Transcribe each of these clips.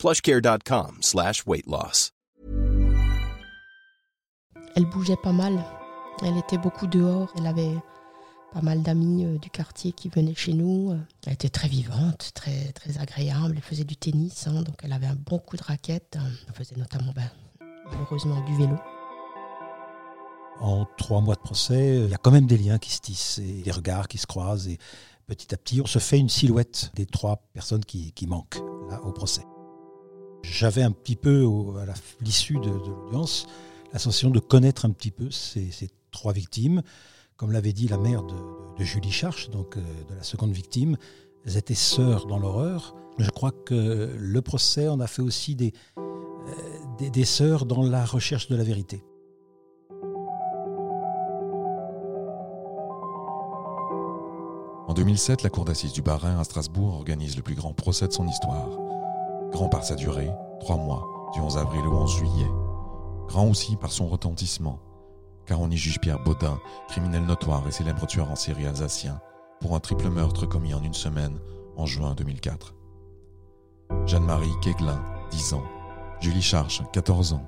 plushcare.com slash weight loss. Elle bougeait pas mal. Elle était beaucoup dehors. Elle avait pas mal d'amis euh, du quartier qui venaient chez nous. Elle était très vivante, très, très agréable. Elle faisait du tennis, hein, donc elle avait un bon coup de raquette. Elle faisait notamment, ben, malheureusement, du vélo. En trois mois de procès, il y a quand même des liens qui se tissent et des regards qui se croisent. Et petit à petit, on se fait une silhouette des trois personnes qui, qui manquent là, au procès. J'avais un petit peu, à l'issue de, l'audience, la sensation de connaître un petit peu ces, trois victimes. Comme l'avait dit la mère de, Julie Charche, donc euh, de la seconde victime, elles étaient sœurs dans l'horreur. Je crois que le procès en a fait aussi des, euh, des sœurs dans la recherche de la vérité. En 2007, la Cour d'assises du Bas-Rhin à Strasbourg organise le plus grand procès de son histoire. Grand par sa durée, trois mois, du 11 avril au 11 juillet. Grand aussi par son retentissement, car on y juge Pierre Baudin, criminel notoire et célèbre tueur en série alsacien, pour un triple meurtre commis en une semaine en juin 2004. Jeanne-Marie Keglin, 10 ans. Julie Charche, 14 ans.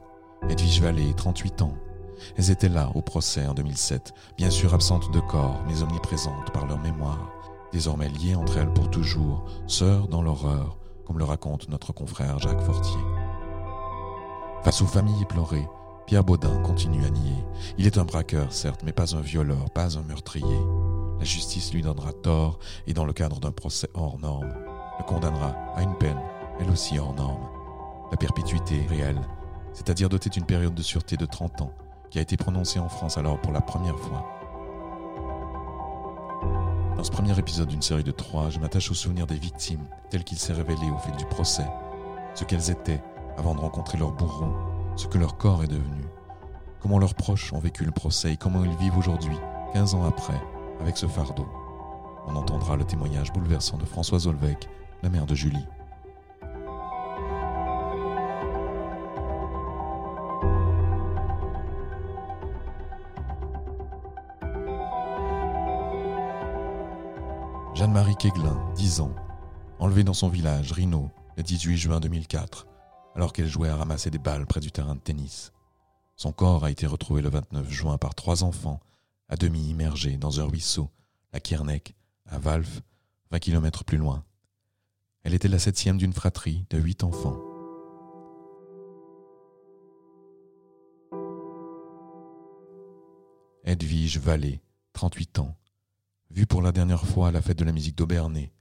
Edwige Vallée, 38 ans. Elles étaient là au procès en 2007, bien sûr absentes de corps, mais omniprésentes par leur mémoire, désormais liées entre elles pour toujours, sœurs dans l'horreur, comme le raconte notre confrère Jacques Fortier. Face aux familles éplorées, Pierre Baudin continue à nier. Il est un braqueur, certes, mais pas un violeur, pas un meurtrier. La justice lui donnera tort et dans le cadre d'un procès hors norme, le condamnera à une peine, elle aussi hors norme. La perpétuité réelle, c'est-à-dire dotée d'une période de sûreté de 30 ans, qui a été prononcée en France alors pour la première fois. Dans ce premier épisode d'une série de trois, je m'attache aux souvenirs des victimes, tels qu'il s'est révélé au fil du procès, ce qu'elles étaient avant de rencontrer leur bourreau, ce que leur corps est devenu, comment leurs proches ont vécu le procès et comment ils vivent aujourd'hui, 15 ans après, avec ce fardeau. On entendra le témoignage bouleversant de Françoise Olvec, la mère de Julie. Keglin, 10 ans, enlevée dans son village, Rino, le 18 juin 2004, alors qu'elle jouait à ramasser des balles près du terrain de tennis. Son corps a été retrouvé le 29 juin par trois enfants, à demi immergés dans un ruisseau, à Kierneck, à Valf, 20 kilomètres plus loin. Elle était la septième d'une fratrie de huit enfants. Edwige Vallée, 38 ans, vue pour la dernière fois à la fête de la musique d'Aubernay,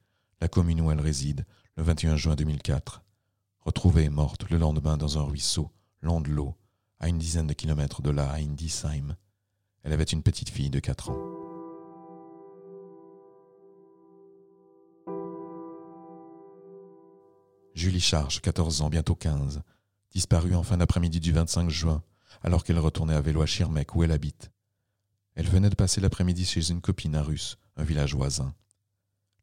la commune où elle réside, le 21 juin 2004. Retrouvée morte le lendemain dans un ruisseau, long de l'eau, à une dizaine de kilomètres de là, à Indisheim. Elle avait une petite fille de 4 ans. Julie Charge, 14 ans, bientôt 15, disparue en fin d'après-midi du 25 juin, alors qu'elle retournait à vélo à Schirmeck où elle habite. Elle venait de passer l'après-midi chez une copine à Russe, un village voisin.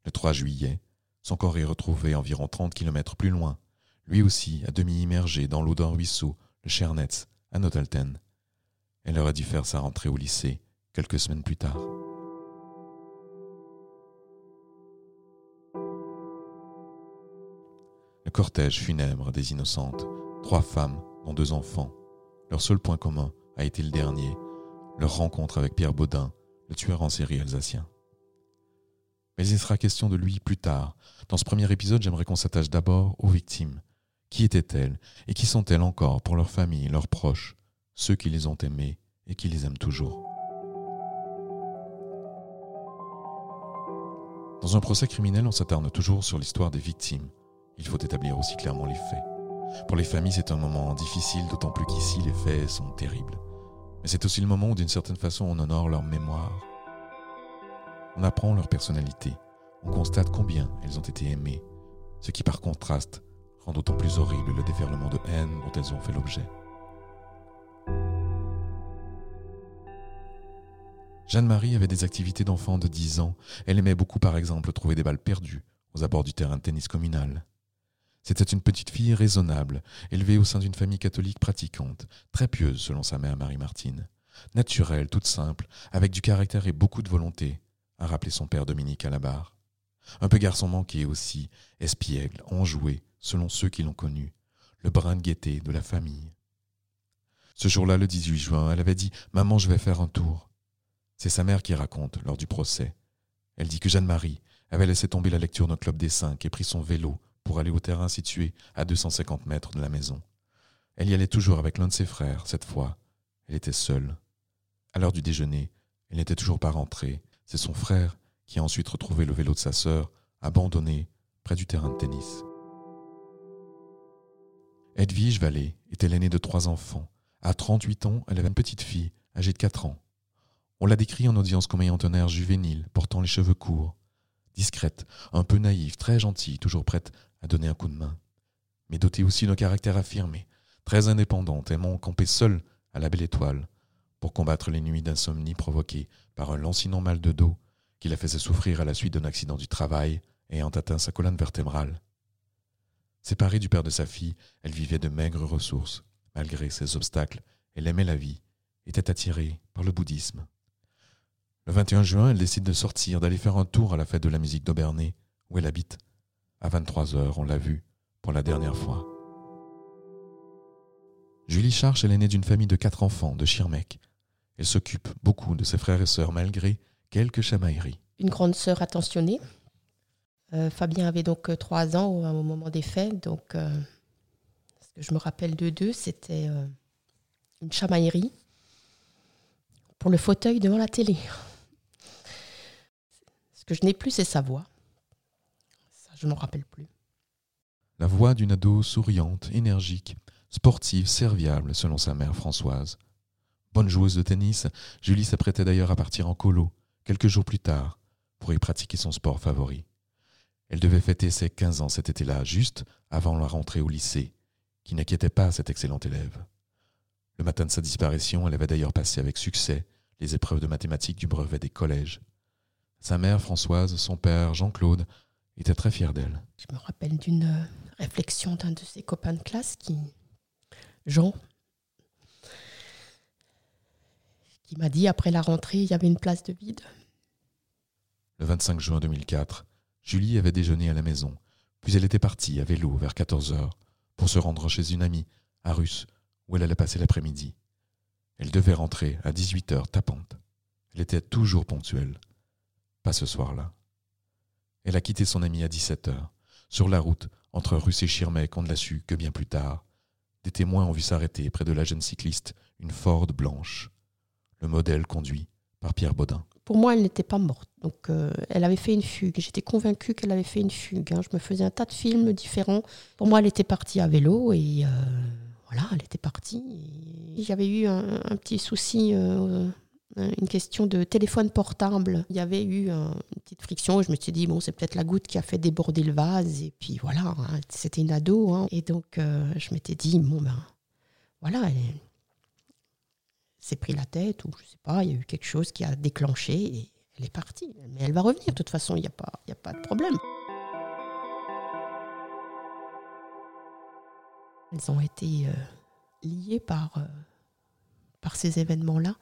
Le 3 juillet, son corps est retrouvé environ 30 kilomètres plus loin, lui aussi à demi immergé dans l'eau d'un ruisseau, le Chernetz, à Notalten. Elle aurait dû faire sa rentrée au lycée quelques semaines plus tard. Le cortège funèbre des innocentes, trois femmes, dont deux enfants. Leur seul point commun a été le dernier, leur rencontre avec Pierre Baudin, le tueur en série alsacien. Mais il sera question de lui plus tard. Dans ce premier épisode, j'aimerais qu'on s'attache d'abord aux victimes. Qui étaient-elles et qui sont-elles encore pour leurs familles, leurs proches, ceux qui les ont aimées et qui les aiment toujours? Dans un procès criminel, on s'attarde toujours sur l'histoire des victimes. Il faut établir aussi clairement les faits. Pour les familles, c'est un moment difficile, d'autant plus qu'ici, les faits sont terribles. Mais c'est aussi le moment où, d'une certaine façon, on honore leur mémoire. On apprend leur personnalité. On constate combien elles ont été aimées. Ce qui, par contraste, rend d'autant plus horrible le déferlement de haine dont elles ont fait l'objet. Jeanne-Marie avait des activités d'enfant de 10 ans. Elle aimait beaucoup, par exemple, trouver des balles perdues aux abords du terrain de tennis communal. C'était une petite fille raisonnable, élevée au sein d'une famille catholique pratiquante, très pieuse selon sa mère Marie-Martine. Naturelle, toute simple, avec du caractère et beaucoup de volonté, a rappelé son père Dominique à la barre. Un peu garçon manqué aussi, espiègle, enjoué, selon ceux qui l'ont connu, le brin de gaieté de la famille. Ce jour-là, le 18 juin, elle avait dit Maman, je vais faire un tour. C'est sa mère qui raconte lors du procès. Elle dit que Jeanne-Marie avait laissé tomber la lecture d'un club des cinq et pris son vélo pour aller au terrain situé à 250 mètres de la maison. Elle y allait toujours avec l'un de ses frères, cette fois. Elle était seule. À l'heure du déjeuner, elle n'était toujours pas rentrée. C'est son frère qui a ensuite retrouvé le vélo de sa sœur, abandonné près du terrain de tennis. Edwige Vallée était l'aînée de trois enfants. À 38 ans, elle avait une petite fille, âgée de 4 ans. On l'a décrit en audience comme ayant un air juvénile, portant les cheveux courts, discrète, un peu naïve, très gentille, toujours prête à donner un coup de main, mais dotée aussi d'un caractère affirmé, très indépendante, aimant camper seule à la belle étoile, pour combattre les nuits d'insomnie provoquées par un lancinant mal de dos qui la faisait souffrir à la suite d'un accident du travail ayant atteint sa colonne vertébrale. Séparée du père de sa fille, elle vivait de maigres ressources. Malgré ses obstacles, elle aimait la vie, était attirée par le bouddhisme. Le 21 juin, elle décide de sortir, d'aller faire un tour à la fête de la musique d'Aubernay, où elle habite. À 23 heures, on l'a vue pour la dernière fois. Julie Charche est l'aînée d'une famille de quatre enfants de Schirmeck. Elle s'occupe beaucoup de ses frères et sœurs malgré quelques chamailleries. Une grande sœur attentionnée. Euh, Fabien avait donc euh, trois ans au, au, moment des fêtes. Donc, euh, ce que je me rappelle de deux, c'était euh, une chamaillerie pour le fauteuil devant la télé que je n'ai plus, c'est sa voix. Ça, je ne m'en rappelle plus. La voix d'une ado souriante, énergique, sportive, serviable, selon sa mère Françoise. Bonne joueuse de tennis, Julie s'apprêtait d'ailleurs à partir en colo, quelques jours plus tard, pour y pratiquer son sport favori. Elle devait fêter ses 15 ans cet été-là, juste avant la rentrée au lycée, qui n'inquiétait pas cette excellente élève. Le matin de sa disparition, elle avait d'ailleurs passé avec succès les épreuves de mathématiques du brevet des collèges. Sa mère, Françoise, son père, Jean-Claude, étaient très fiers d'elle. Je me rappelle d'une euh, réflexion d'un de ses copains de classe qui, Jean, qui m'a dit après la rentrée, il y avait une place de vide. Le 25 juin 2004, Julie avait déjeuné à la maison, puis elle était partie à vélo vers 14 heures pour se rendre chez une amie, à Russe, où elle allait passer l'après-midi. Elle devait rentrer à 18 heures tapante. Elle était toujours ponctuelle ce soir-là. Elle a quitté son ami à 17 heures. Sur la route, entre Russe et Schirmeck, on ne l'a su que bien plus tard. Des témoins ont vu s'arrêter près de la jeune cycliste une Ford blanche. Le modèle conduit par Pierre Baudin. Pour moi, elle n'était pas morte. Donc, euh, elle avait fait une fugue. J'étais convaincue qu'elle avait fait une fugue. Hein. Je me faisais un tas de films différents. Pour moi, elle était partie à vélo et euh, voilà, elle était partie. J'avais eu un, petit souci euh, une question de téléphone portable. Il y avait eu une petite friction. Je me suis dit, bon, c'est peut-être la goutte qui a fait déborder le vase. Et puis voilà, hein, c'était une ado. Hein. Et donc, je m'étais dit, bon, ben voilà, elle s'est pris la tête, ou je sais pas, il y a eu quelque chose qui a déclenché et elle est partie. Mais elle va revenir, de toute façon, il n'y a, pas, a pas de problème. Elles ont été euh, liées par, euh, par ces événements-là.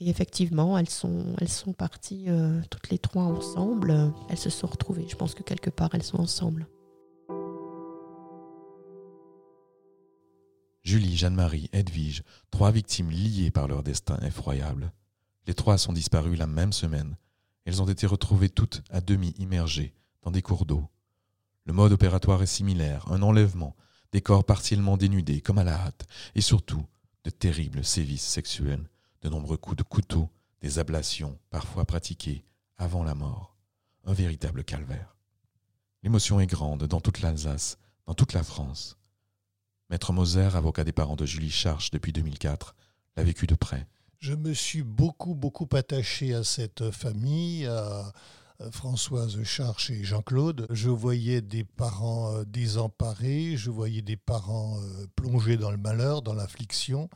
Et effectivement, elles sont, elles sont parties euh, toutes les trois ensemble. Elles se sont retrouvées. Je pense que quelque part, elles sont ensemble. Julie, Jeanne-Marie, Edwige, trois victimes liées par leur destin effroyable. Les trois sont disparues la même semaine. Elles ont été retrouvées toutes à demi immergées dans des cours d'eau. Le mode opératoire est similaire, un enlèvement, des corps partiellement dénudés comme à la hâte, et surtout de terribles sévices sexuels de nombreux coups de couteau, des ablations parfois pratiquées avant la mort. Un véritable calvaire. L'émotion est grande dans toute l'Alsace, dans toute la France. Maître Moser, avocat des parents de Julie Charche depuis 2004, l'a vécu de près. Je me suis beaucoup, beaucoup attaché à cette famille, à, euh, Françoise Charche et Jean-Claude. Je voyais des parents euh, désemparés, je voyais des parents euh, plongés dans le malheur, dans l'affliction.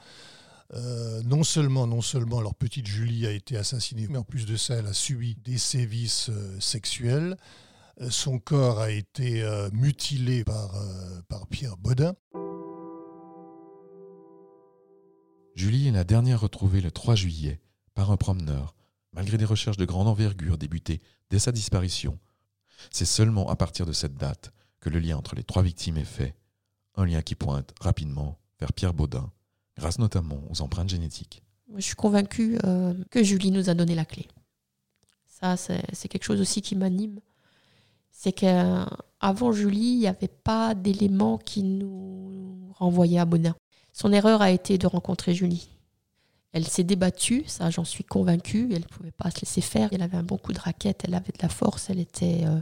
non seulement, non seulement leur petite Julie a été assassinée, mais en plus de ça, elle a subi des sévices sexuels. Son corps a été mutilé par, par Pierre Baudin. Julie est la dernière retrouvée le 3 juillet par un promeneur, malgré des recherches de grande envergure débutées dès sa disparition. C'est seulement à partir de cette date que le lien entre les trois victimes est fait, un lien qui pointe rapidement vers Pierre Baudin, grâce notamment aux empreintes génétiques. Je suis convaincue euh, que Julie nous a donné la clé. Ça, c'est quelque chose aussi qui m'anime. C'est qu'avant Julie, il n'y avait pas d'éléments qui nous renvoyaient à Baudin. Son erreur a été de rencontrer Julie. Elle s'est débattue, ça j'en suis convaincue. Elle ne pouvait pas se laisser faire. Elle avait un bon coup de raquette, elle avait de la force, elle était euh,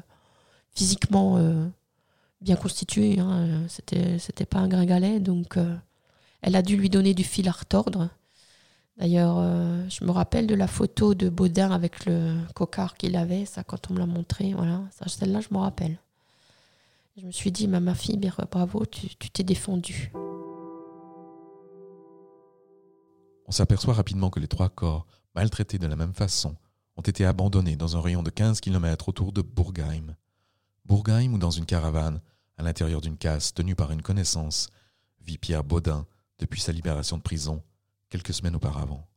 physiquement euh, bien constituée. Hein. C'était, c'était pas un gringalet, donc euh, elle a dû lui donner du fil à retordre. D'ailleurs, je me rappelle de la photo de Baudin avec le cocard qu'il avait, ça quand on me l'a montré, voilà, celle-là je me rappelle. Je me suis dit, ma fille, bravo, tu, tu t'es défendue. On s'aperçoit rapidement que les trois corps, maltraités de la même façon, ont été abandonnés dans un rayon de 15 km autour de Bourgheim. Bourgheim ou dans une caravane, à l'intérieur d'une casse tenue par une connaissance, vit Pierre Baudin depuis sa libération de prison quelques semaines auparavant.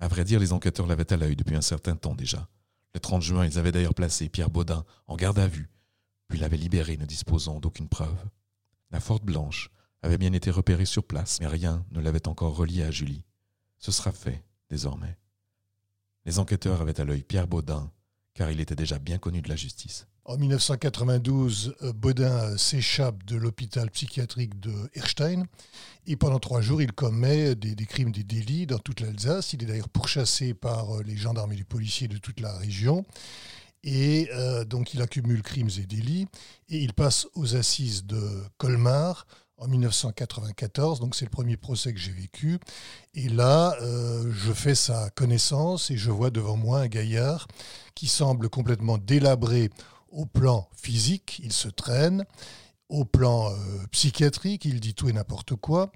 À vrai dire, les enquêteurs l'avaient à l'œil depuis un certain temps déjà. Le 30 juin, ils avaient d'ailleurs placé Pierre Baudin en garde à vue, puis l'avaient libéré ne disposant d'aucune preuve. La Forte Blanche avait bien été repéré sur place, mais rien ne l'avait encore relié à Julie. Ce sera fait, désormais. Les enquêteurs avaient à l'œil Pierre Baudin, car il était déjà bien connu de la justice. En 1992, euh, Baudin euh, s'échappe de l'hôpital psychiatrique de Erstein et pendant trois jours, il commet des, crimes, des délits dans toute l'Alsace. Il est d'ailleurs pourchassé par euh, les gendarmes et les policiers de toute la région. Et donc il accumule crimes et délits et il passe aux assises de Colmar en 1994, donc c'est le premier procès que j'ai vécu. Et là, euh, je fais sa connaissance et je vois devant moi un gaillard qui semble complètement délabré au plan physique, il se traîne, au plan euh, psychiatrique, il dit tout et n'importe quoi,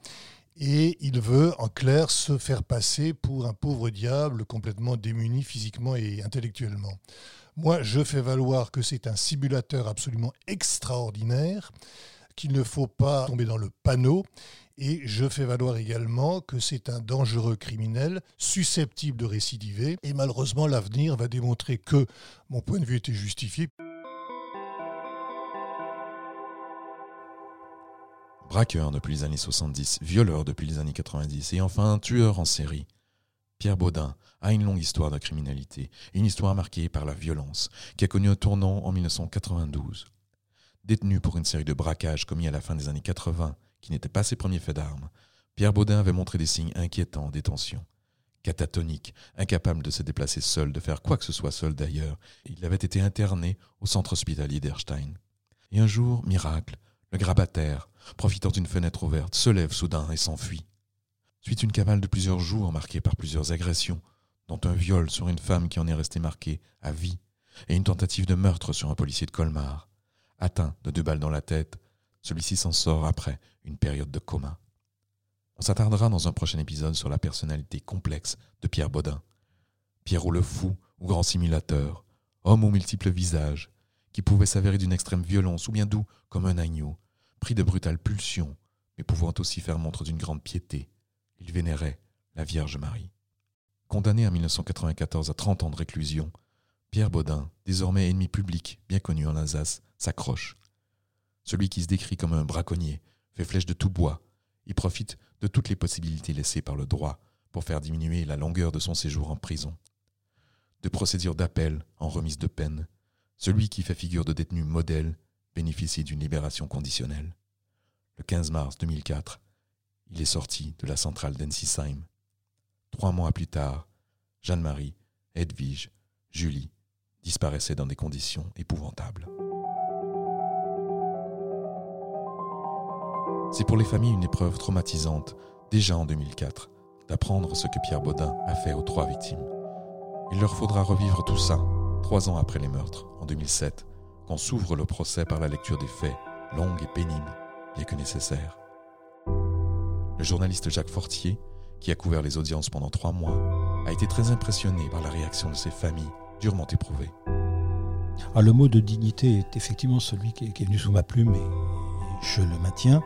et il veut en clair se faire passer pour un pauvre diable complètement démuni physiquement et intellectuellement. Moi, je fais valoir que c'est un simulateur absolument extraordinaire qu'il ne faut pas tomber dans le panneau. Et je fais valoir également que c'est un dangereux criminel susceptible de récidiver. Et malheureusement, l'avenir va démontrer que mon point de vue était justifié. Braqueur depuis les années 70, violeur depuis les années 90 et enfin tueur en série. Pierre Baudin a une longue histoire de criminalité, une histoire marquée par la violence, qui a connu un tournant en 1992. Détenu pour une série de braquages commis à la fin des années 80, qui n'étaient pas ses premiers faits d'armes, Pierre Baudin avait montré des signes inquiétants en détention. Catatonique, incapable de se déplacer seul, de faire quoi que ce soit seul d'ailleurs, il avait été interné au centre hospitalier d'Erstein. Et un jour, miracle, le grabataire, profitant d'une fenêtre ouverte, se lève soudain et s'enfuit. Suite une cavale de plusieurs jours marquée par plusieurs agressions, dont un viol sur une femme qui en est restée marquée à vie, et une tentative de meurtre sur un policier de Colmar. Atteint de deux balles dans la tête, celui-ci s'en sort après une période de coma. On s'attardera dans un prochain épisode sur la personnalité complexe de Pierre Baudin. Pierrot le fou ou grand simulateur, homme aux multiples visages, qui pouvait s'avérer d'une extrême violence ou bien doux comme un agneau, pris de brutales pulsions, mais pouvant aussi faire montre d'une grande piété. Il vénérait la Vierge Marie. Condamné en 1994 à 30 ans de réclusion, Pierre Baudin, désormais ennemi public, bien connu en Alsace, s'accroche. Celui qui se décrit comme un braconnier, fait flèche de tout bois, il profite de toutes les possibilités laissées par le droit pour faire diminuer la longueur de son séjour en prison. De procédure d'appel en remise de peine, celui qui fait figure de détenu modèle bénéficie d'une libération conditionnelle. Le 15 mars 2004, il est sorti de la centrale d'Ensisheim. Trois mois plus tard, Jeanne-Marie, Edwige, Julie disparaissaient dans des conditions épouvantables. C'est pour les familles une épreuve traumatisante, déjà en 2004, d'apprendre ce que Pierre Baudin a fait aux trois victimes. Il leur faudra revivre tout ça Trois ans après les meurtres, en 2007, quand s'ouvre le procès par la lecture des faits, longue et pénible, bien que nécessaire. Le journaliste Jacques Fortier, qui a couvert les audiences pendant trois mois, a été très impressionné par la réaction de ces familles durement éprouvées. Ah, le mot de dignité est effectivement celui qui est, venu sous ma plume et, je le maintiens.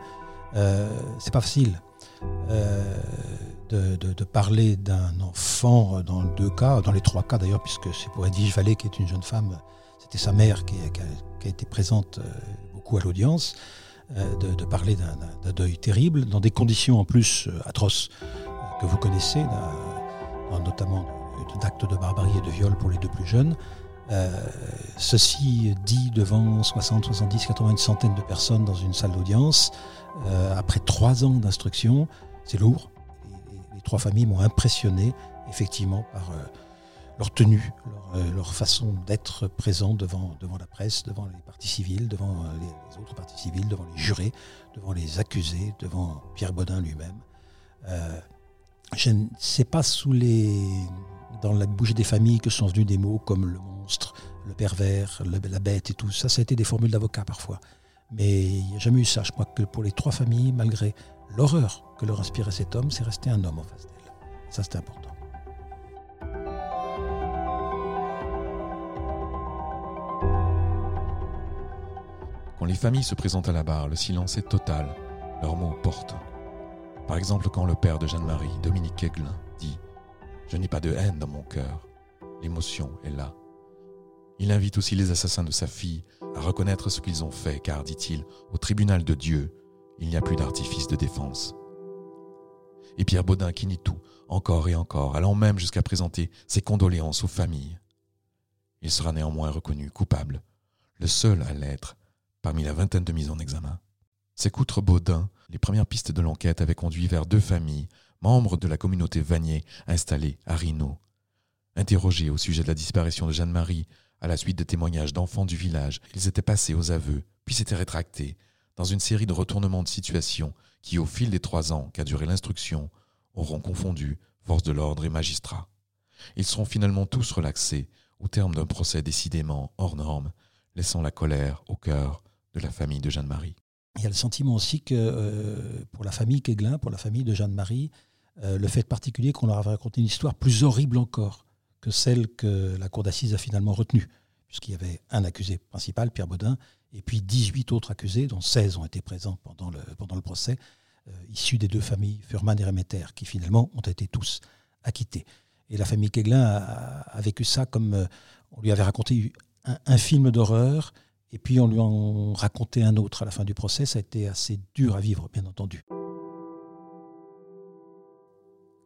Euh, c'est pas facile euh, de, parler d'un enfant dans deux cas, dans les trois cas d'ailleurs, puisque c'est pour Edwige Vallée qui est une jeune femme, c'était sa mère qui, a, été présente euh, beaucoup à l'audience, euh, de, parler d'un deuil terrible, dans des conditions en plus atroces que vous connaissez, notamment d'actes de barbarie et de viol pour les deux plus jeunes. Euh, ceci dit devant 60, 70, 80, une centaine de personnes dans une salle d'audience, euh, après trois ans d'instruction, c'est lourd. Les, trois familles m'ont impressionné effectivement par euh, leur tenue, leur, façon d'être présent devant, devant la presse, devant les parties civiles, devant les, autres parties civiles, devant les jurés, devant les accusés, devant Pierre Baudin lui-même. je ne sais pas sous les dans la bouche des familles que sont venus des mots comme le monstre, le pervers, la bête et tout. Ça, ça a été des formules d'avocats parfois. Mais il n'y a jamais eu ça. Je crois que pour les trois familles, malgré l'horreur que leur inspirait cet homme, c'est resté un homme en face d'elle. Ça, c'était important. Quand les familles se présentent à la barre, le silence est total. Leurs mots portent. Par exemple, quand le père de Jeanne-Marie, Dominique Keglin, je n'ai pas de haine dans mon cœur. L'émotion est là. Il invite aussi les assassins de sa fille à reconnaître ce qu'ils ont fait, car, dit-il, au tribunal de Dieu, il n'y a plus d'artifice de défense. Et Pierre Baudin qui nie tout, encore et encore, allant même jusqu'à présenter ses condoléances aux familles. Il sera néanmoins reconnu coupable, le seul à l'être parmi la vingtaine de mises en examen. C'est qu'outre Baudin, les premières pistes de l'enquête avaient conduit vers deux familles membres de la communauté Vanier installée à Rino. Interrogés au sujet de la disparition de Jeanne-Marie, à la suite de témoignages d'enfants du village, ils étaient passés aux aveux, puis s'étaient rétractés, dans une série de retournements de situation qui, au fil des trois ans qu'a duré l'instruction, auront confondu force de l'ordre et magistrats. Ils seront finalement tous relaxés au terme d'un procès décidément hors norme, laissant la colère au cœur de la famille de Jeanne-Marie. Il y a le sentiment aussi que euh, pour la famille Keglin, pour la famille de Jeanne-Marie, euh, le fait particulier qu'on leur avait raconté une histoire plus horrible encore que celle que la cour d'assises a finalement retenue, puisqu'il y avait un accusé principal, Pierre Baudin, et puis 18 autres accusés, dont 16 ont été présents pendant le, pendant le procès, euh, issus des deux familles Furman et Remeter, qui finalement ont été tous acquittés. Et la famille Keglin a, vécu ça comme euh, on lui avait raconté un film d'horreur, et puis on lui en racontait un autre à la fin du procès. Ça a été assez dur à vivre, bien entendu.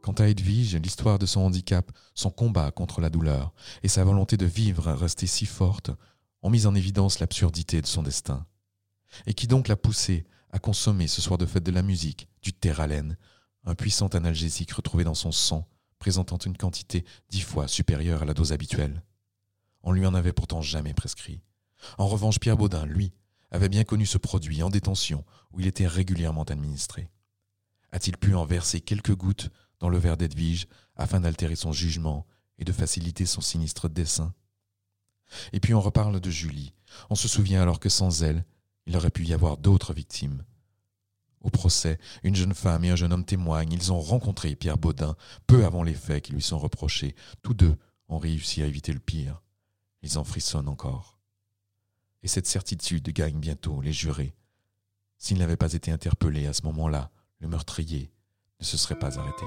Quant à Edwige, l'histoire de son handicap, son combat contre la douleur et sa volonté de vivre restée si forte ont mis en évidence l'absurdité de son destin. Et qui donc l'a poussé à consommer ce soir de fête de la musique, du terralène, un puissant analgésique retrouvé dans son sang, présentant une quantité dix fois supérieure à la dose habituelle? On lui en avait pourtant jamais prescrit. En revanche, Pierre Baudin, lui, avait bien connu ce produit en détention, où il était régulièrement administré. A-t-il pu en verser quelques gouttes dans le verre d'Edwige afin d'altérer son jugement et de faciliter son sinistre dessein. Et puis on reparle de Julie. On se souvient alors que sans elle, il aurait pu y avoir d'autres victimes. Au procès, une jeune femme et un jeune homme témoignent. Ils ont rencontré Pierre Baudin peu avant les faits qui lui sont reprochés. Tous deux ont réussi à éviter le pire. Ils en frissonnent encore. Et cette certitude gagne bientôt les jurés. S'il n'avait pas été interpellé à ce moment-là, le meurtrier ne se serait pas arrêté.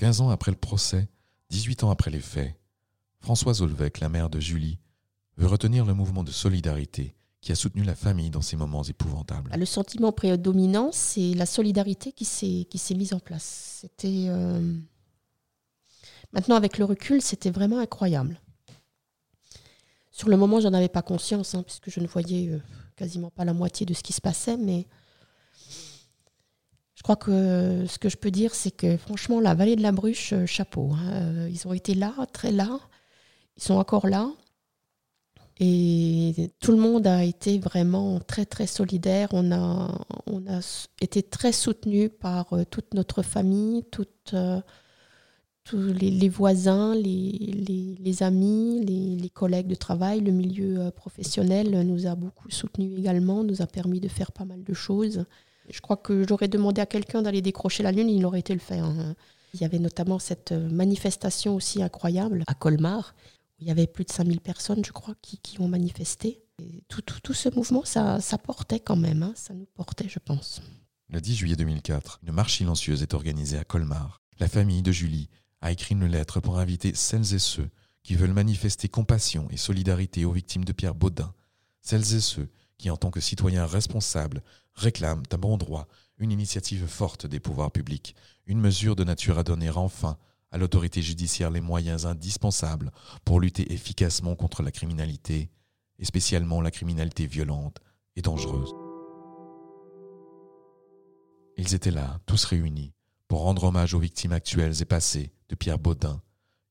Quinze ans après le procès, 18 ans après les faits, Françoise Olvec, la mère de Julie, veut retenir le mouvement de solidarité qui a soutenu la famille dans ces moments épouvantables. Le sentiment prédominant, c'est la solidarité qui s'est, mise en place. C'était. Euh, maintenant, avec le recul, c'était vraiment incroyable. Sur le moment, j'en avais pas conscience, hein, puisque je ne voyais euh, quasiment pas la moitié de ce qui se passait, mais crois que ce que je peux dire, c'est que franchement, la vallée de la Bruche, euh, chapeau. Hein, euh, ils ont été là, très là. Ils sont encore là. Et tout le monde a été vraiment très très solidaire. On a, on a été très soutenu par euh, toute notre famille, toute, tous les, voisins, les, les, amis, les, collègues de travail, le milieu professionnel nous a beaucoup soutenu également, nous a permis de faire pas mal de choses. Je crois que j'aurais demandé à quelqu'un d'aller décrocher la lune, il aurait été le faire. Hein. Il y avait notamment cette manifestation aussi incroyable à Colmar il y avait plus de 5000 personnes, je crois, qui, ont manifesté. tout, tout, ce mouvement, ça, ça portait quand même, hein. ça nous portait, je pense. Le 10 juillet 2004, une marche silencieuse est organisée à Colmar. La famille de Julie a écrit une lettre pour inviter celles et ceux qui veulent manifester compassion et solidarité aux victimes de Pierre Baudin, celles et ceux qui, en tant que citoyens responsables, réclament à bon droit une initiative forte des pouvoirs publics, une mesure de nature à donner enfin à l'autorité judiciaire les moyens indispensables pour lutter efficacement contre la criminalité, et spécialement la criminalité violente et dangereuse. Ils étaient là, tous réunis, pour rendre hommage aux victimes actuelles et passées de Pierre Baudin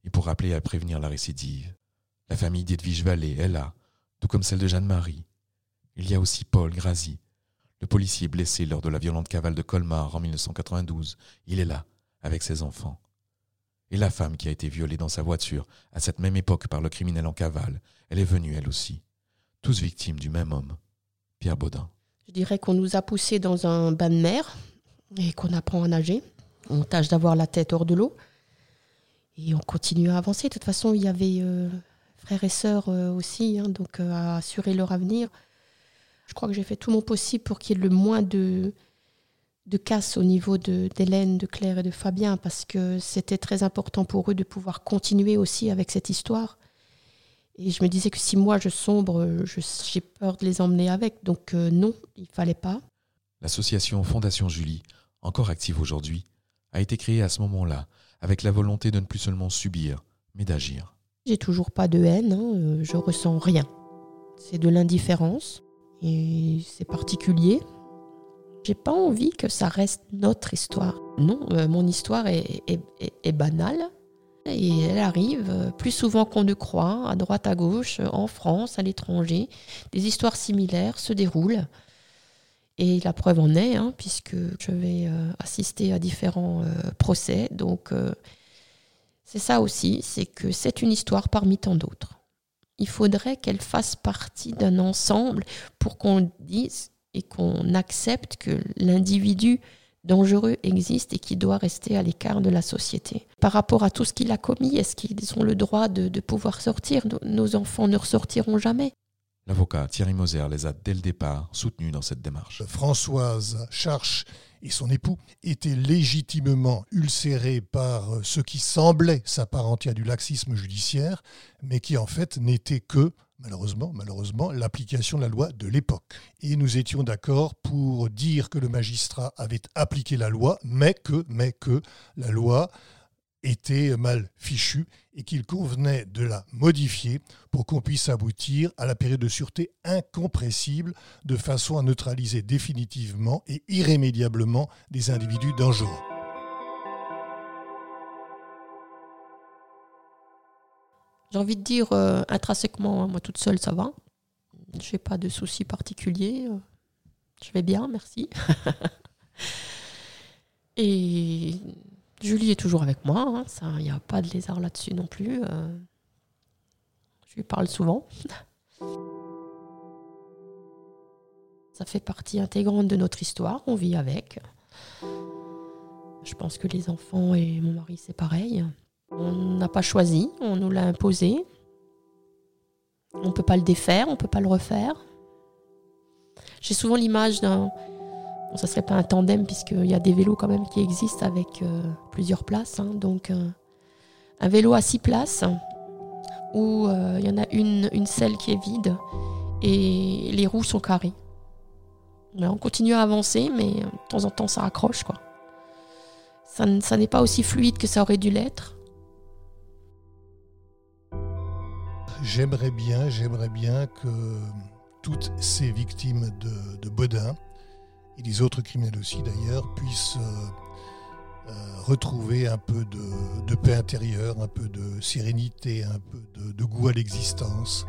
et pour rappeler à prévenir la récidive. La famille d'Edwige Vallée est là, tout comme celle de Jeanne-Marie. Il y a aussi Paul Grazi, le policier blessé lors de la violente cavale de Colmar en 1992. Il est là, avec ses enfants et la femme qui a été violée dans sa voiture à cette même époque par le criminel en cavale, elle est venue elle aussi, tous victimes du même homme, Pierre Baudin. Je dirais qu'on nous a poussés dans un bain de mer et qu'on apprend à nager. On tâche d'avoir la tête hors de l'eau et on continue à avancer. De toute façon, il y avait euh, frères et sœurs euh, aussi, hein, donc euh, à assurer leur avenir. Je crois que j'ai fait tout mon possible pour qu'il y ait le moins de, de casse au niveau d'Hélène, de, Claire et de Fabien, parce que c'était très important pour eux de pouvoir continuer aussi avec cette histoire. Et je me disais que si moi je sombre, j'ai peur de les emmener avec. Donc euh, non, il fallait pas. L'association Fondation Julie, encore active aujourd'hui, a été créée à ce moment-là, avec la volonté de ne plus seulement subir, mais d'agir. J'ai toujours pas de haine, hein, euh, je ressens rien. C'est de l'indifférence et c'est particulier. J'ai pas envie que ça reste notre histoire. Non, euh, mon histoire est, banale et elle arrive euh, plus souvent qu'on ne croit, à droite, à gauche, en France, à l'étranger. Des histoires similaires se déroulent. Et la preuve en est, hein, puisque je vais euh, assister à différents procès. Donc, c'est ça aussi, c'est que c'est une histoire parmi tant d'autres. Il faudrait qu'elle fasse partie d'un ensemble pour qu'on dise et qu'on accepte que l'individu dangereux existe et qui doit rester à l'écart de la société. Par rapport à tout ce qu'il a commis, est-ce qu'ils ont le droit de, pouvoir sortir? Nos enfants ne ressortiront jamais. L'avocat Thierry Moser les a dès le départ soutenus dans cette démarche. Françoise Charche et son époux étaient légitimement ulcérés par ce qui semblait s'apparenter à du laxisme judiciaire, mais qui en fait n'était que malheureusement, malheureusement, l'application de la loi de l'époque. Et nous étions d'accord pour dire que le magistrat avait appliqué la loi, mais que, mais que la loi était mal fichue et qu'il convenait de la modifier pour qu'on puisse aboutir à la période de sûreté incompressible de façon à neutraliser définitivement et irrémédiablement des individus dangereux. J'ai envie de dire euh, intrinsèquement, hein, moi toute seule, ça va. Je n'ai pas de soucis particuliers. Je vais bien, merci. Et Julie est toujours avec moi. Hein, il n'y a pas de lézard là-dessus non plus. Euh, je lui parle souvent. Ça fait partie intégrante de notre histoire. On vit avec. Je pense que les enfants et mon mari, c'est pareil. On n'a pas choisi, on nous l'a imposé. On ne peut pas le défaire, on ne peut pas le refaire. J'ai souvent l'image d'un... Bon, ça serait pas un tandem puisqu'il y a des vélos quand même qui existent avec euh, plusieurs places. Hein. donc euh, un vélo à six places où euh, il y en a une, une selle qui est vide et les roues sont carrées. on continue à avancer mais de temps en temps ça accroche quoi. Ça, n'est pas aussi fluide que ça aurait dû l'être. j'aimerais bien, j'aimerais bien que toutes ces victimes de, de Bodin, et les autres criminels aussi d'ailleurs, puissent euh, euh, retrouver un peu de, paix intérieure, un peu de sérénité, un peu de, goût à l'existence,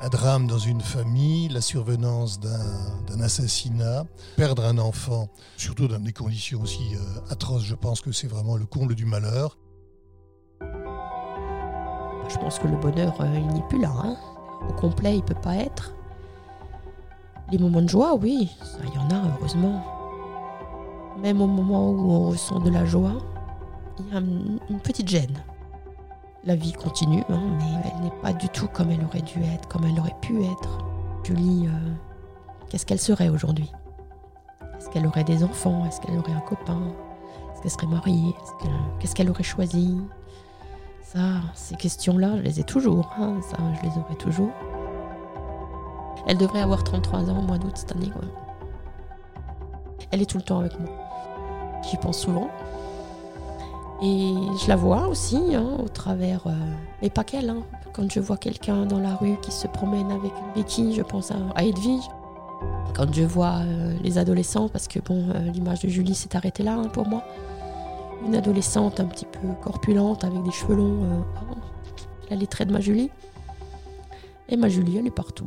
un drame dans une famille, la survenance d'un assassinat, perdre un enfant, surtout dans des conditions aussi euh, atroces, je pense que c'est vraiment le comble du malheur. Je pense que le bonheur, il n'est plus là. Hein. Au complet, il ne peut pas être. Les moments de joie, oui, ça, y en a, heureusement. Même au moment où on ressent de la joie, il y a une petite gêne la vie continue, hein, mais elle n'est pas du tout comme elle aurait dû être, comme elle aurait pu être. Julie, euh, qu'est-ce qu'elle serait aujourd'hui? Est-ce qu'elle aurait des enfants? Est-ce qu'elle aurait un copain? Est-ce qu'elle serait mariée? Qu'est-ce qu'elle aurait choisi? Ça, ces questions-là, je les ai toujours. Hein, ça, je les aurai toujours. Elle devrait avoir 33 ans au mois d'août cette année. Elle est tout le temps avec moi. J'y pense souvent. Et je la vois aussi hein, au travers, euh, mais pas qu'elle. Hein. Quand je vois quelqu'un dans la rue qui se promène avec une béquille, je pense à, Edwige. Quand je vois euh, les adolescents, parce que bon, euh, l'image de Julie s'est arrêtée là hein, pour moi. Une adolescente un petit peu corpulente avec des cheveux longs. elle les traits de ma Julie. Et ma Julie, elle est partout.